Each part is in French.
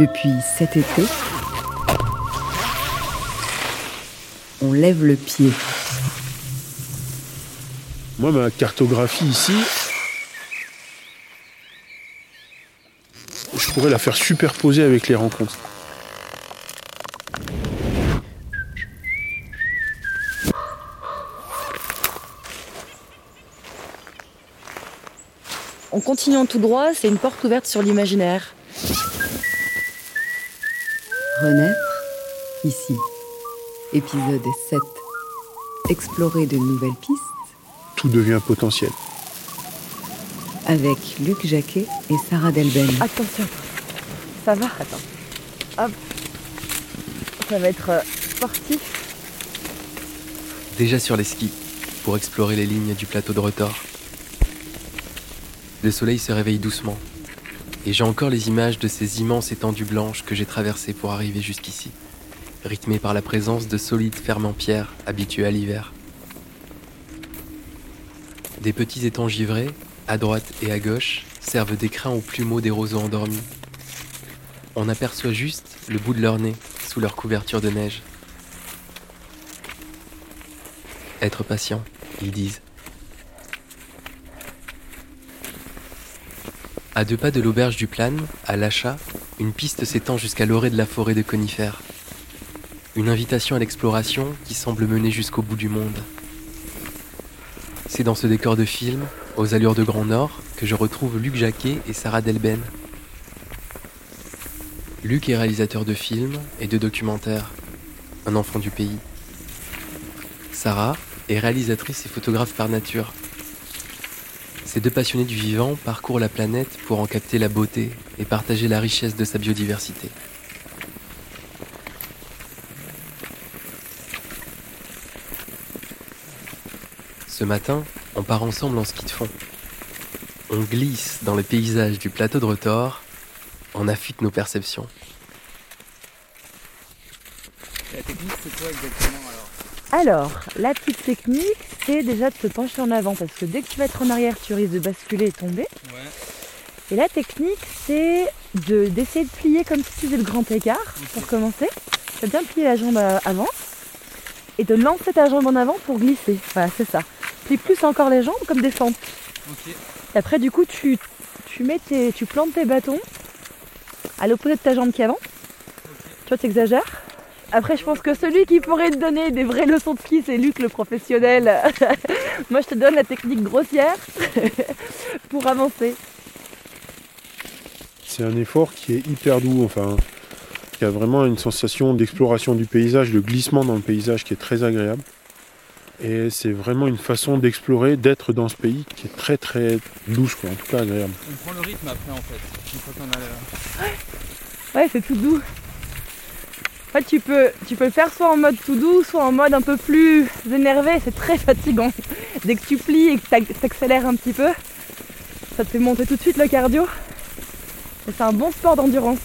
Depuis cet été, on lève le pied. Moi, ma cartographie ici, je pourrais la faire superposer avec les rencontres. En continuant tout droit, c'est une porte ouverte sur l'imaginaire. Renaître ici. Épisode 7. Explorer de nouvelles pistes Tout devient potentiel. avec Luc Jacquet et Sarah Delben. Attention, ça va Attends. Hop. Ça va être euh, sportif. déjà sur les skis pour explorer les lignes du plateau de retors. Le soleil se réveille doucement et j'ai encore les images de ces immenses étendues blanches que j'ai traversées pour arriver jusqu'ici, rythmées par la présence de solides fermes en pierre habitués à l'hiver. Des petits étangs givrés, à droite et à gauche, servent d'écrin aux plumeaux des roseaux endormis. On aperçoit juste le bout de leur nez sous leur couverture de neige. Être patient, ils disent. À deux pas de l'auberge du Plane, à l'achat, une piste s'étend jusqu'à l'orée de la forêt de conifères. Une invitation à l'exploration qui semble mener jusqu'au bout du monde. C'est dans ce décor de film, aux allures de Grand Nord, que je retrouve Luc Jacquet et Sarah Delben. Luc est réalisateur de films et de documentaires, un enfant du pays. Sarah est réalisatrice et photographe par nature. Ces deux passionnés du vivant parcourent la planète pour en capter la beauté et partager la richesse de sa biodiversité. Ce matin, on part ensemble en ski de fond. On glisse dans le paysage du plateau de retors, on affûte nos perceptions. Alors la petite technique, c'est déjà de se pencher en avant parce que dès que tu vas être en arrière, tu risques de basculer et tomber. Ouais. Et la technique, c'est de d'essayer de plier comme si tu faisais le grand écart pour commencer. Tu vas bien plier la jambe à- avant et de lancer ta jambe en avant pour glisser. Voilà, c'est ça. Plie plus encore les jambes comme des fentes. Et après, du coup, tu, tu, mets tes, tu plantes tes bâtons à l'opposé de ta jambe qui est avant. Tu vois, tu exagères. Après, je pense que celui qui pourrait te donner des vraies leçons de ski, c'est Luc, le professionnel. Moi, je te donne la technique grossière pour avancer. C'est un effort qui est hyper doux, enfin, qui a vraiment une sensation d'exploration du paysage, de glissement dans le paysage qui est très agréable. Et c'est vraiment une façon d'explorer, d'être dans ce pays qui est très très douce, quoi, en tout cas agréable. On prend le rythme après en fait. Une fois qu'on a le- Ouais, c'est tout doux. En fait, tu peux, tu peux le faire soit en mode tout doux, soit en mode un peu plus énervé. C'est très fatigant. Dès que tu plies et que tu accélères un petit peu, ça te fait monter tout de suite le cardio. Et c'est un bon sport d'endurance.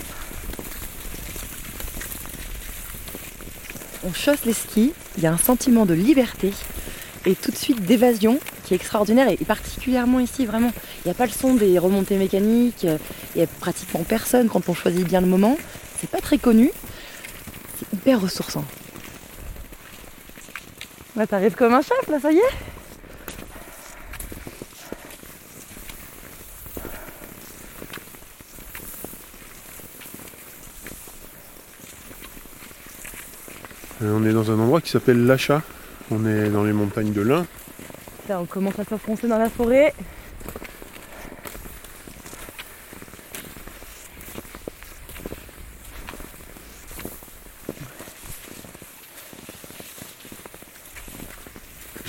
On chausse les skis, il y a un sentiment de liberté et tout de suite d'évasion qui est extraordinaire et particulièrement ici vraiment. Il n'y a pas le son des remontées mécaniques, il n'y a pratiquement personne quand on choisit bien le moment. C'est pas très connu, hyper ressourçant. Là t'arrives comme un chef là, ça y est on est dans un endroit qui s'appelle l'Achat. On est dans les montagnes de l'Ain. Là on commence à s'enfoncer dans la forêt.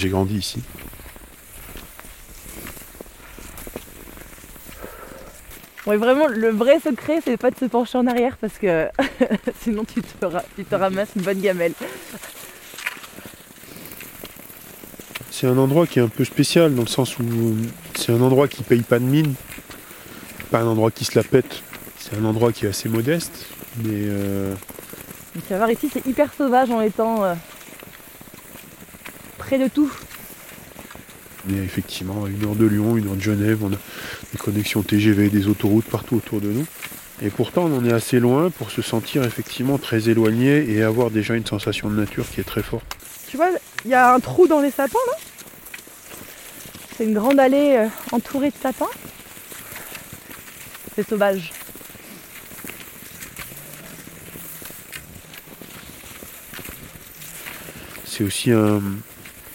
J'ai grandi ici. Ouais vraiment le vrai secret c'est pas de se pencher en arrière parce que sinon tu te, ra- tu te ramasses une bonne gamelle. C'est un endroit qui est un peu spécial dans le sens où c'est un endroit qui paye pas de mine, pas un endroit qui se la pète. C'est un endroit qui est assez modeste, mais euh, voir ici c'est hyper sauvage en étant euh, près de tout. on est effectivement à une heure de Lyon, une heure de Genève. On a des connexions TGV, des autoroutes partout autour de nous. Et pourtant, on en est assez loin pour se sentir effectivement très éloigné et avoir déjà une sensation de nature qui est très forte. Tu vois, il y a un trou dans les sapins là? C'est une grande allée euh, entourée de sapins. C'est sauvage. C'est aussi un,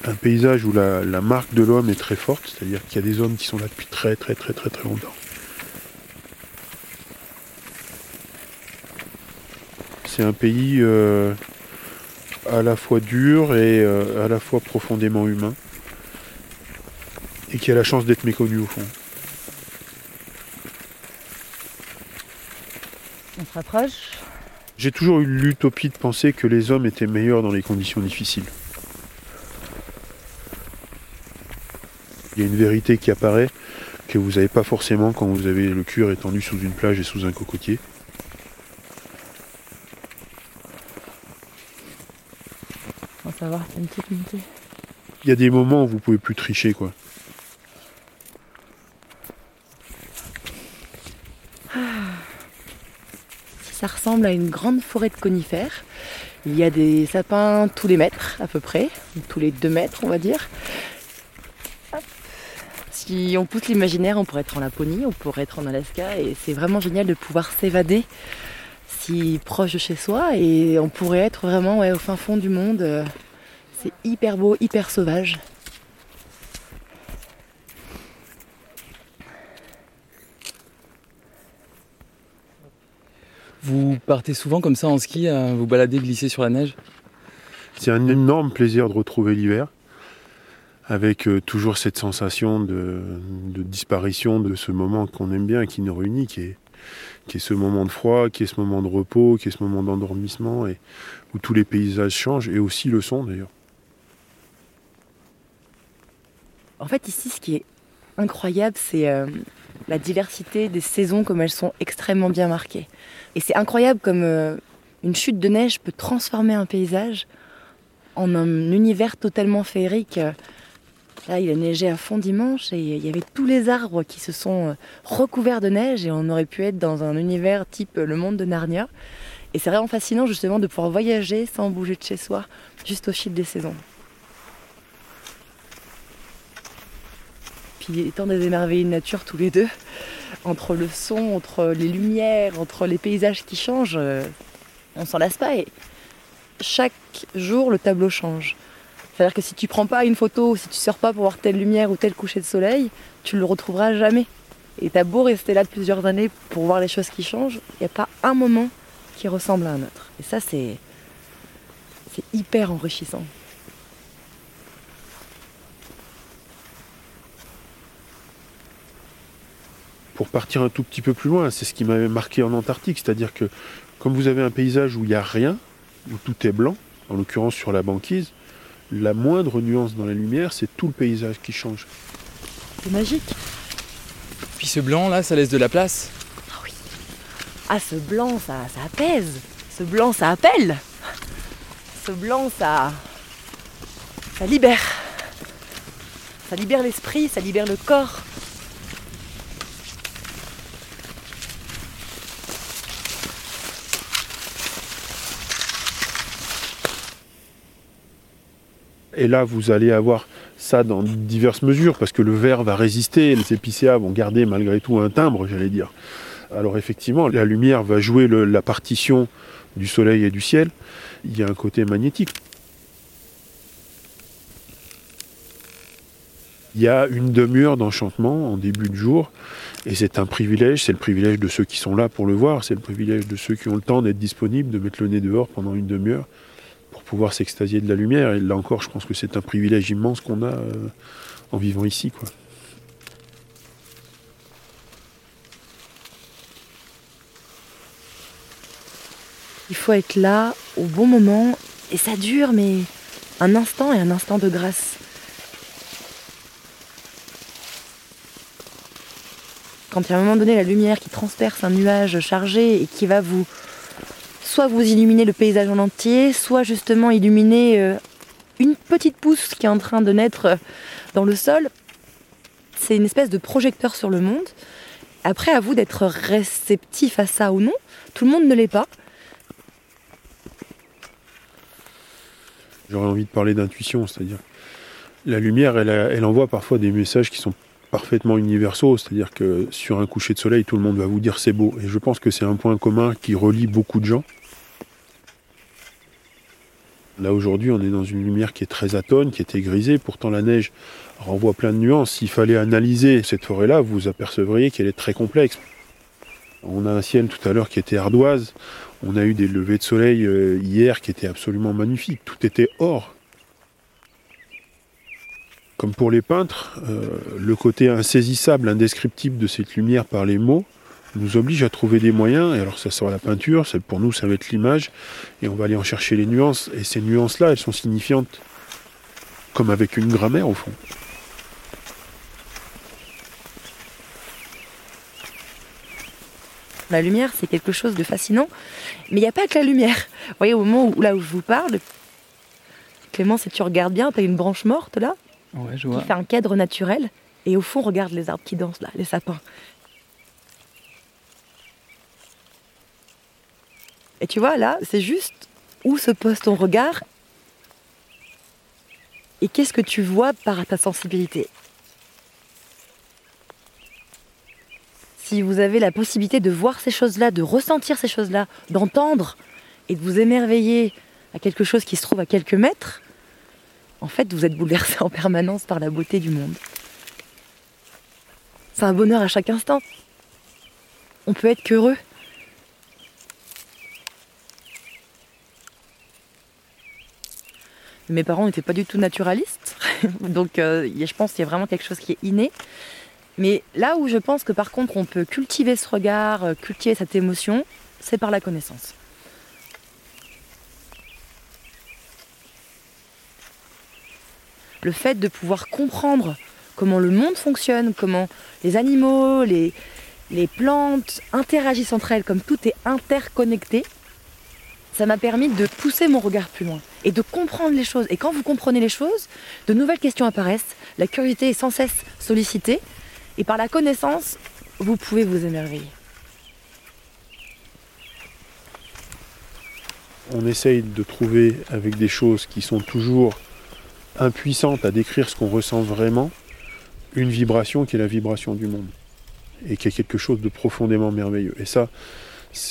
un paysage où la, la marque de l'homme est très forte, c'est-à-dire qu'il y a des hommes qui sont là depuis très très très très très longtemps. C'est un pays euh, à la fois dur et euh, à la fois profondément humain et qui a la chance d'être méconnu au fond. On se rapproche. J'ai toujours eu l'utopie de penser que les hommes étaient meilleurs dans les conditions difficiles. Y a une vérité qui apparaît que vous n'avez pas forcément quand vous avez le cuir étendu sous une plage et sous un cocotier. On va voir, c'est une petite montée. Il y a des moments où vous pouvez plus tricher quoi. Ça ressemble à une grande forêt de conifères. Il y a des sapins tous les mètres à peu près, tous les deux mètres on va dire. Si on pousse l'imaginaire, on pourrait être en Laponie, on pourrait être en Alaska et c'est vraiment génial de pouvoir s'évader si proche de chez soi et on pourrait être vraiment ouais, au fin fond du monde. Euh, C'est hyper beau, hyper sauvage. Vous partez souvent comme ça en ski, à vous balader, glisser sur la neige? C'est un énorme plaisir de retrouver l'hiver, avec euh, toujours cette sensation de, disparition de ce moment qu'on aime bien, qui nous réunit, qui est, qui est ce moment de froid, qui est ce moment de repos, qui est ce moment d'endormissement, et où tous les paysages changent, et aussi le son d'ailleurs. En fait, ici, ce qui est incroyable, c'est euh, la diversité des saisons, comme elles sont extrêmement bien marquées. Et c'est incroyable comme euh, une chute de neige peut transformer un paysage en un univers totalement féerique. Là, il a neigé à fond dimanche et il y avait tous les arbres qui se sont euh, recouverts de neige et on aurait pu être dans un univers type euh, le monde de Narnia. Et c'est vraiment fascinant justement de pouvoir voyager sans bouger de chez soi, juste au fil des saisons. Puis étant des émerveillés de nature tous les deux, entre le son, entre les lumières, entre les paysages qui changent, euh, on s'en lasse pas et chaque jour le tableau change. C'est-à-dire que si tu prends pas une photo, si tu sors pas pour voir telle lumière ou tel coucher de soleil, tu le retrouveras jamais. Et t'as beau rester là de plusieurs années pour voir les choses qui changent, il n'y a pas un moment qui ressemble à un autre. Et ça, c'est c'est hyper enrichissant. Pour partir un tout petit peu plus loin, c'est ce qui m'avait marqué en Antarctique, c'est-à-dire que comme vous avez un paysage où il n'y a rien, où tout est blanc, en l'occurrence sur la banquise, la moindre nuance dans la lumière, c'est tout le paysage qui change. C'est magique. Puis ce blanc là, ça laisse de la place. Ah oui. Ah, ce blanc, ça, ça apaise. Ce blanc, ça appelle. Ce blanc, ça. Ça libère. Ça libère l'esprit, ça libère le corps. Et là, vous allez avoir ça dans diverses mesures, parce que le verre va résister, les épicéas vont garder malgré tout un timbre, j'allais dire. Alors effectivement, la lumière va jouer la partition du soleil et du ciel. Il y a un côté magnétique. Il y a une demi-heure d'enchantement en début de jour, et c'est un privilège, c'est le privilège de ceux qui sont là pour le voir, c'est le privilège de ceux qui ont le temps d'être disponibles, de mettre le nez dehors pendant une demi-heure pouvoir s'extasier de la lumière. Et là encore, je pense que c'est un privilège immense qu'on a euh, en vivant ici. Quoi. Il faut être là au bon moment et ça dure, mais un instant et un instant de grâce. Quand il y a un moment donné la lumière qui transperce un nuage chargé et qui va vous soit vous illuminer le paysage en entier, soit justement illuminer euh, une petite pousse qui est en train de naître euh, dans le sol, c'est une espèce de projecteur sur le monde. Après, à vous d'être réceptif à ça ou non. Tout le monde ne l'est pas. J'aurais envie de parler d'intuition, c'est-à-dire la lumière, elle envoie parfois des messages qui sont parfaitement universaux, c'est-à-dire que sur un coucher de soleil, tout le monde va vous dire c'est beau. Et je pense que c'est un point commun qui relie beaucoup de gens. Là aujourd'hui, on est dans une lumière qui est très atone, qui était grisée, pourtant la neige renvoie plein de nuances. S'il fallait analyser cette forêt-là, vous apercevriez qu'elle est très complexe. On a un ciel tout à l'heure qui était ardoise, on a eu des levées de soleil euh, hier qui étaient absolument magnifiques, tout était or. Comme pour les peintres, euh, le côté insaisissable, indescriptible de cette lumière par les mots nous oblige à trouver des moyens, et alors ça sera la peinture, pour nous ça va être l'image, et on va aller en chercher les nuances, et ces nuances-là, elles sont signifiantes, comme avec une grammaire au fond. La lumière, c'est quelque chose de fascinant. Mais il n'y a pas que la lumière. Vous voyez, au moment où, là où je vous parle, Clément, si tu regardes bien, tu as une branche morte là, Ouais, je qui fait un cadre naturel. Et au fond, regarde les arbres qui dansent là, les sapins. Et tu vois, là, c'est juste où se pose ton regard et qu'est-ce que tu vois par ta sensibilité. Si vous avez la possibilité de voir ces choses-là, de ressentir ces choses-là, d'entendre et de vous émerveiller à quelque chose qui se trouve à quelques mètres, en fait, vous êtes bouleversé en permanence par la beauté du monde. C'est un bonheur à chaque instant. On peut être qu'heureux. Mes parents n'étaient pas du tout naturalistes, donc euh, je pense qu'il y a vraiment quelque chose qui est inné. Mais là où je pense que par contre on peut cultiver ce regard, euh, cultiver cette émotion, c'est par la connaissance. Le fait de pouvoir comprendre comment le monde fonctionne, comment les animaux, les plantes interagissent entre elles, comme tout est interconnecté, ça m'a permis de pousser mon regard plus loin et de comprendre les choses. Et quand vous comprenez les choses, de nouvelles questions apparaissent, la curiosité est sans cesse sollicitée, et par la connaissance, vous pouvez vous émerveiller. On essaye de trouver avec des choses qui sont toujours impuissantes à décrire ce qu'on ressent vraiment, une vibration qui est la vibration du monde et qui est quelque chose de profondément merveilleux. Et ça,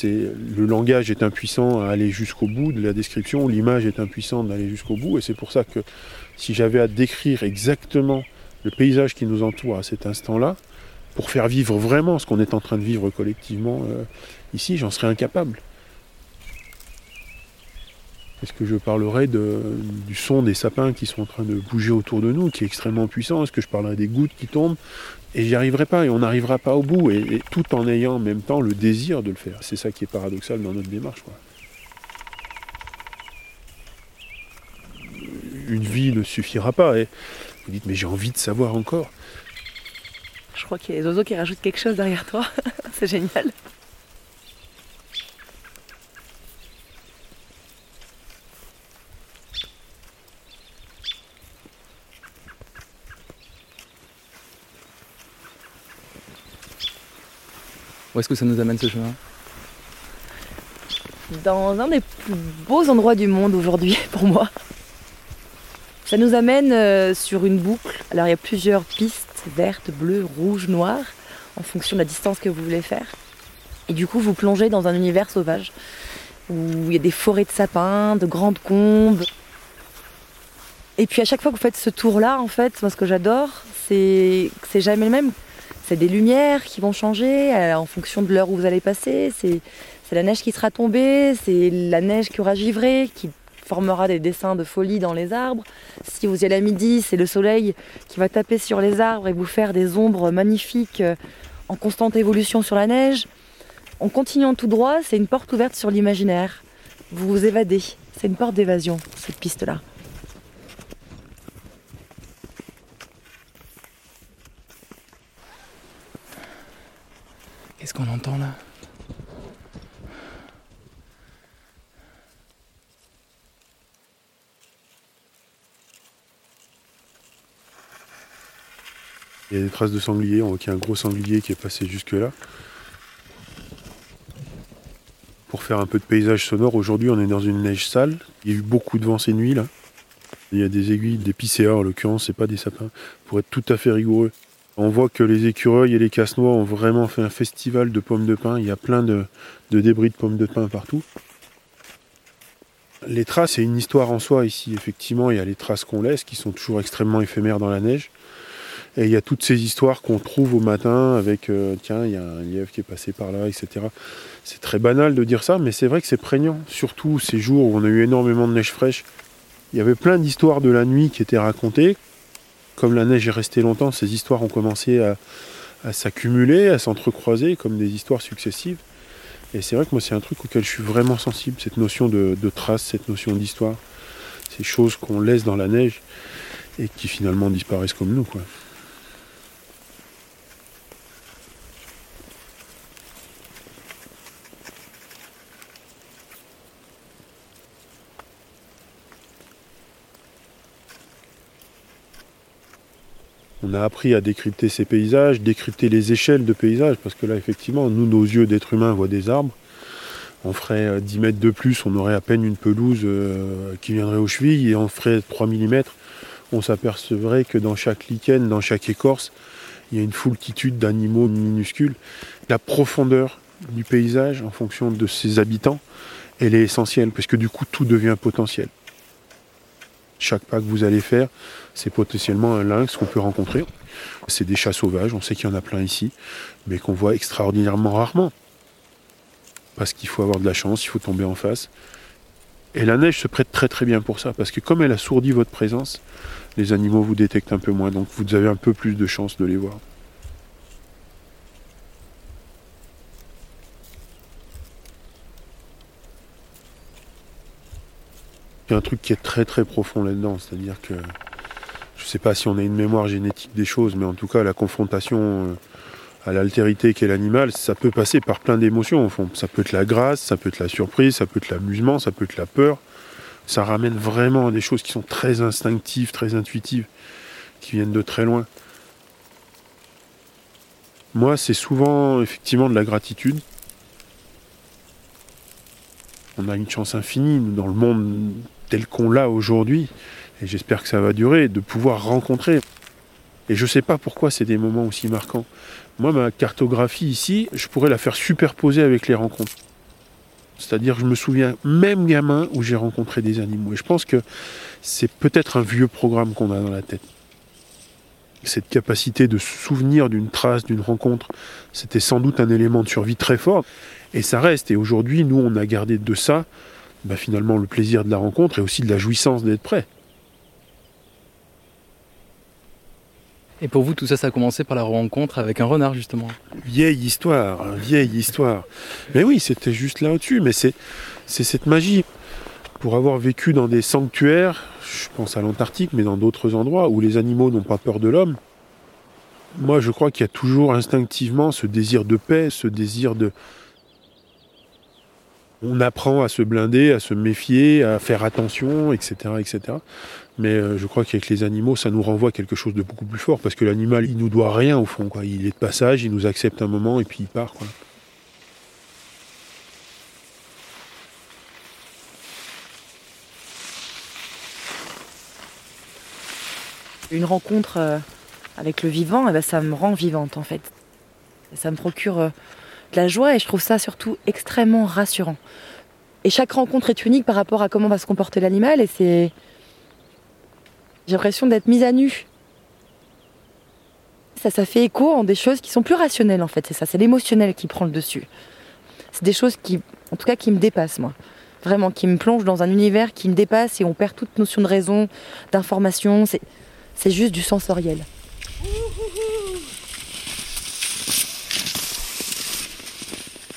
le langage est impuissant à aller jusqu'au bout de la description, l'image est impuissante d'aller jusqu'au bout, et c'est pour ça que si j'avais à décrire exactement le paysage qui nous entoure à cet instant-là, pour faire vivre vraiment ce qu'on est en train de vivre collectivement euh, ici, j'en serais incapable. Est-ce que je parlerai du son des sapins qui sont en train de bouger autour de nous, qui est extrêmement puissant? Est-ce que je parlerai des gouttes qui tombent? Et j'y arriverai pas, et on n'arrivera pas au bout, et, tout en ayant en même temps le désir de le faire. C'est ça qui est paradoxal dans notre démarche. Une vie ne suffira pas. Et vous dites, mais j'ai envie de savoir encore. Je crois qu'il y a les oiseaux qui rajoutent quelque chose derrière toi. c'est génial. Où est-ce que ça nous amène ce chemin dans un des plus beaux endroits du monde aujourd'hui pour moi. Ça nous amène euh, sur une boucle. Alors il y a plusieurs pistes, vertes, bleues, rouges, noires, en fonction de la distance que vous voulez faire. Et du coup, vous plongez dans un univers sauvage où il y a des forêts de sapins, de grandes combes. Et puis à chaque fois que vous faites ce tour-là, en fait, moi ce que j'adore, c'est que c'est jamais le même. C'est des lumières qui vont changer euh, en fonction de l'heure où vous allez passer. C'est la neige qui sera tombée, c'est la neige qui aura givré, qui formera des dessins de folie dans les arbres. Si vous y allez à midi, c'est le soleil qui va taper sur les arbres et vous faire des ombres magnifiques euh, en constante évolution sur la neige. En continuant tout droit, c'est une porte ouverte sur l'imaginaire. Vous vous évadez. C'est une porte d'évasion, cette piste-là. Qu'est-ce qu'on entend là? Il y a des traces de sanglier, on voit qu'il y a un gros sanglier qui est passé jusque là. Pour faire un peu de paysage sonore, aujourd'hui on est dans une neige sale. Il y a eu beaucoup de vent ces nuits là. Il y a des aiguilles, des picéas en l'occurrence, c'est pas des sapins, pour être tout à fait rigoureux. On voit que les écureuils et les casse-noix ont vraiment fait un festival de pommes de pin. Il y a plein de, débris de pommes de pin partout. Les traces, c'est une histoire en soi ici. Effectivement, il y a les traces qu'on laisse qui sont toujours extrêmement éphémères dans la neige. Et il y a toutes ces histoires qu'on trouve au matin avec euh, tiens, il y a un lièvre qui est passé par là, etc. C'est très banal de dire ça, mais c'est vrai que c'est prégnant. Surtout ces jours où on a eu énormément de neige fraîche. Il y avait plein d'histoires de la nuit qui étaient racontées. Comme la neige est restée longtemps, ces histoires ont commencé à, s'accumuler, à s'entrecroiser comme des histoires successives. Et c'est vrai que moi, c'est un truc auquel je suis vraiment sensible, cette notion de, de trace, cette notion d'histoire. Ces choses qu'on laisse dans la neige et qui finalement disparaissent comme nous. On a appris à décrypter ces paysages, décrypter les échelles de paysages, parce que là, effectivement, nous, nos yeux d'êtres humains voient des arbres. On ferait euh, 10 mètres de plus, on aurait à peine une pelouse euh, qui viendrait aux chevilles, et on ferait 3 mm. On s'apercevrait que dans chaque lichen, dans chaque écorce, il y a une foultitude d'animaux minuscules. La profondeur du paysage, en fonction de ses habitants, elle est essentielle, parce que du coup, tout devient potentiel. Chaque pas que vous allez faire, c'est potentiellement un lynx qu'on peut rencontrer. C'est des chats sauvages, on sait qu'il y en a plein ici, mais qu'on voit extraordinairement rarement. Parce qu'il faut avoir de la chance, il faut tomber en face. Et la neige se prête très très bien pour ça, parce que comme elle assourdit votre présence, les animaux vous détectent un peu moins, donc vous avez un peu plus de chance de les voir. Un truc qui est très très profond là-dedans, c'est-à-dire que je ne sais pas si on a une mémoire génétique des choses, mais en tout cas la confrontation euh, à l'altérité qu'est l'animal, ça peut passer par plein d'émotions au fond. Ça peut être la grâce, ça peut être la surprise, ça peut être l'amusement, ça peut être la peur. Ça ramène vraiment à des choses qui sont très instinctives, très intuitives, qui viennent de très loin. Moi, c'est souvent effectivement de la gratitude. On a une chance infinie dans le monde tel qu'on l'a aujourd'hui, et j'espère que ça va durer, de pouvoir rencontrer. Et je ne sais pas pourquoi c'est des moments aussi marquants. Moi, ma cartographie ici, je pourrais la faire superposer avec les rencontres. C'est-à-dire, je me souviens, même gamin, où j'ai rencontré des animaux. Et je pense que c'est peut-être un vieux programme qu'on a dans la tête. Cette capacité de se souvenir d'une trace, d'une rencontre, c'était sans doute un élément de survie très fort. Et ça reste. Et aujourd'hui, nous, on a gardé de ça, bah, finalement, le plaisir de la rencontre et aussi de la jouissance d'être prêt. Et pour vous, tout ça, ça a commencé par la rencontre avec un renard, justement. Vieille histoire, hein, vieille histoire. Mais oui, c'était juste là au-dessus. Mais c'est, c'est cette magie. Pour avoir vécu dans des sanctuaires, je pense à l'Antarctique, mais dans d'autres endroits où les animaux n'ont pas peur de l'homme, moi je crois qu'il y a toujours instinctivement ce désir de paix, ce désir de... On apprend à se blinder, à se méfier, à faire attention, etc. etc. Mais euh, je crois qu'avec les animaux, ça nous renvoie à quelque chose de beaucoup plus fort, parce que l'animal, il nous doit rien au fond. Il est de passage, il nous accepte un moment et puis il part. Une rencontre euh, avec le vivant, eh ben, ça me rend vivante en fait. Ça me procure euh, de la joie et je trouve ça surtout extrêmement rassurant. Et chaque rencontre est unique par rapport à comment va se comporter l'animal et c'est. J'ai l'impression d'être mise à nu. Ça, ça fait écho en des choses qui sont plus rationnelles en fait, c'est ça, c'est l'émotionnel qui prend le dessus. C'est des choses qui, en tout cas, qui me dépassent moi. Vraiment, qui me plongent dans un univers qui me dépasse et on perd toute notion de raison, d'information. C'est, c'est juste du sensoriel.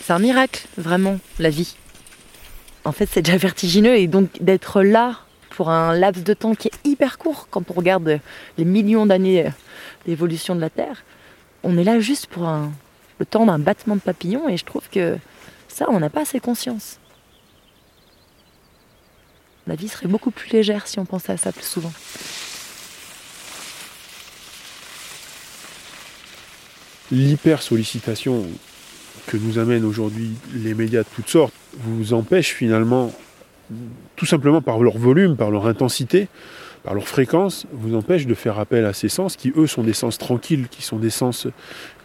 C'est un miracle, vraiment, la vie. En fait, c'est déjà vertigineux et donc d'être là pour un laps de temps qui est hyper court quand on regarde les millions d'années d'évolution de la Terre, on est là juste pour le temps d'un battement de papillon et je trouve que ça, on n'a pas assez conscience. La vie serait beaucoup plus légère si on pensait à ça plus souvent. l'hyper sollicitation que nous amènent aujourd'hui les médias de toutes sortes vous empêche finalement, tout simplement par leur volume, par leur intensité, par leur fréquence, vous empêche de faire appel à ces sens qui, eux, sont des sens tranquilles, qui sont des sens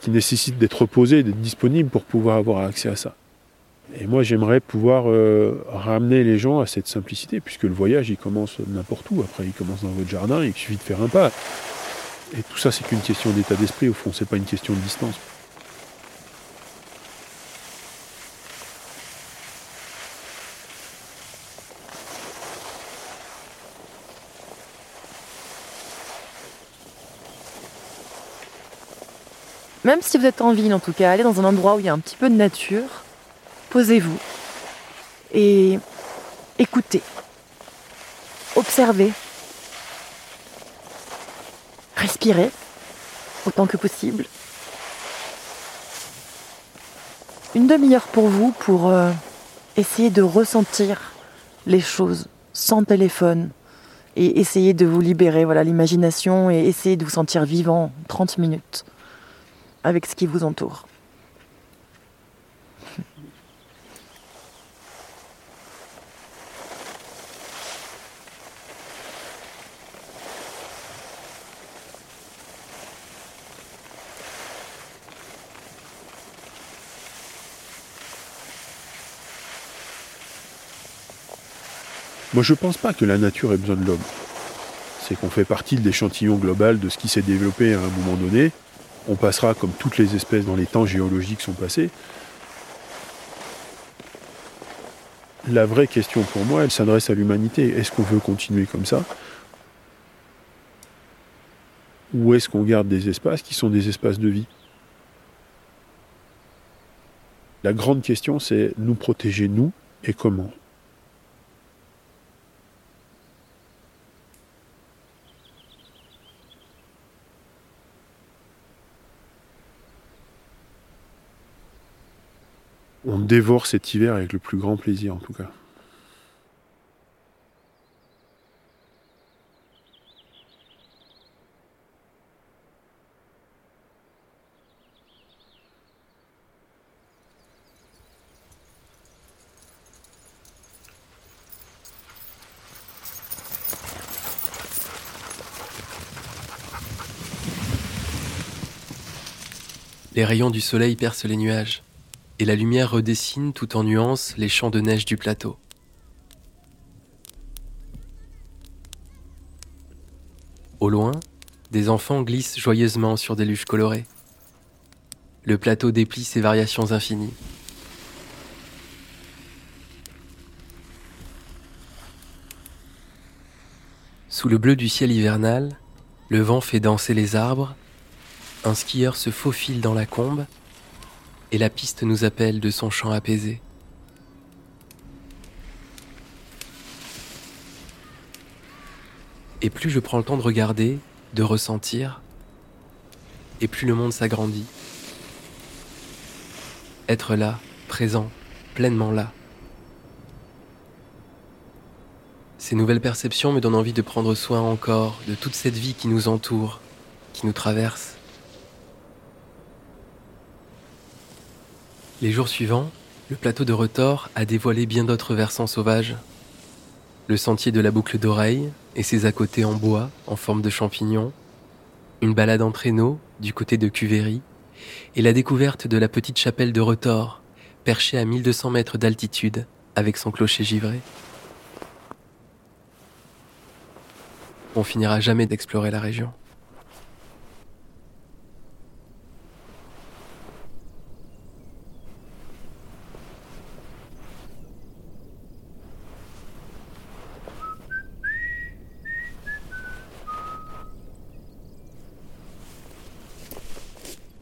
qui nécessitent d'être reposés, d'être disponibles pour pouvoir avoir accès à ça. Et moi, j'aimerais pouvoir euh, ramener les gens à cette simplicité, puisque le voyage, il commence n'importe où. Après, il commence dans votre jardin, il suffit de faire un pas. Et tout ça, c'est qu'une question d'état d'esprit, au fond, c'est pas une question de distance. Même si vous êtes en ville, en tout cas, allez dans un endroit où il y a un petit peu de nature, posez-vous et écoutez, observez, respirez autant que possible. Une demi-heure pour vous pour euh, essayer de ressentir les choses sans téléphone et essayer de vous libérer, voilà, l'imagination et essayer de vous sentir vivant 30 minutes avec ce qui vous entoure. Moi, je pense pas que la nature ait besoin de l'homme. C'est qu'on fait partie de l'échantillon global de ce qui s'est développé à un moment donné. On passera comme toutes les espèces dans les temps géologiques sont passés. La vraie question pour moi, elle s'adresse à l'humanité. Est-ce qu'on veut continuer comme ça? Ou est-ce qu'on garde des espaces qui sont des espaces de vie? La grande question, c'est nous protéger, nous, et comment? On dévore cet hiver avec le plus grand plaisir en tout cas. Les rayons du soleil percent les nuages et la lumière redessine tout en nuances les champs de neige du plateau. Au loin, des enfants glissent joyeusement sur des luges colorées. Le plateau déplie ses variations infinies. Sous le bleu du ciel hivernal, le vent fait danser les arbres, un skieur se faufile dans la combe et la piste nous appelle de son chant apaisé. Et plus je prends le temps de regarder, de ressentir, et plus le monde s'agrandit. Être là, présent, pleinement là. Ces nouvelles perceptions me donnent envie de prendre soin encore de toute cette vie qui nous entoure, qui nous traverse. Les jours suivants, le plateau de retors a dévoilé bien d'autres versants sauvages. Le sentier de la boucle d'oreille et ses à côté en bois en forme de champignon, une balade en traîneau du côté de Cuvéry, et la découverte de la petite chapelle de retors, perchée à 1200 mètres d'altitude avec son clocher givré. On finira jamais d'explorer la région.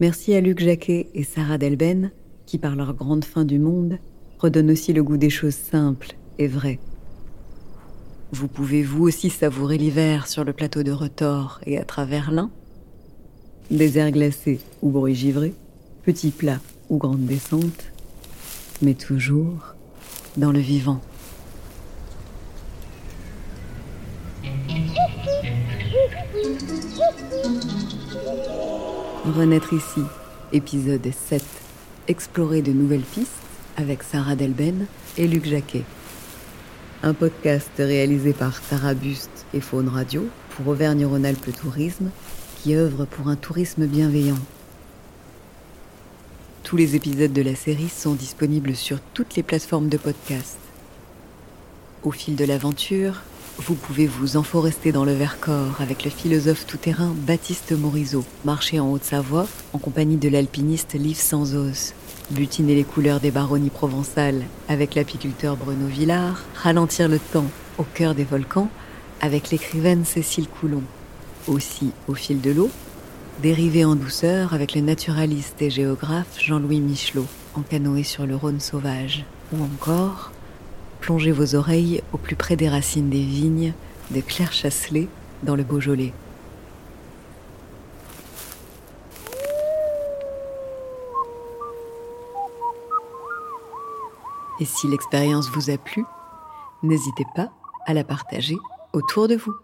Merci à Luc Jacquet et Sarah Delben, qui par leur grande fin du monde redonnent aussi le goût des choses simples et vraies. Vous pouvez vous aussi savourer l'hiver sur le plateau de retors et à travers l'un Désert glacé ou bruit givré, petit plat ou grande descente, mais toujours dans le vivant. Renaître ici Épisode 7. Explorer de nouvelles pistes avec Sarah Delben et Luc Jacquet. Un podcast réalisé par Tara Buste et Faune Radio pour Auvergne-Rhône-Alpes Tourisme qui œuvre pour un tourisme bienveillant. Tous les épisodes de la série sont disponibles sur toutes les plateformes de podcast. Au fil de l'aventure, vous pouvez vous enforester dans le Vercors avec le philosophe tout-terrain Baptiste Morisot, marcher en Haute-Savoie en compagnie de l'alpiniste Liv Sanzos, butiner les couleurs des baronnies provençales avec l'apiculteur Bruno Villard, ralentir le temps au cœur des volcans avec l'écrivaine Cécile Coulon. Aussi, au fil de l'eau, dériver en douceur avec le naturaliste et géographe Jean-Louis Michelot, en canoë sur le Rhône sauvage. Ou encore, plongez vos oreilles au plus près des racines des vignes de Claire Chasselet dans le Beaujolais. Et si l'expérience vous a plu, n'hésitez pas à la partager autour de vous.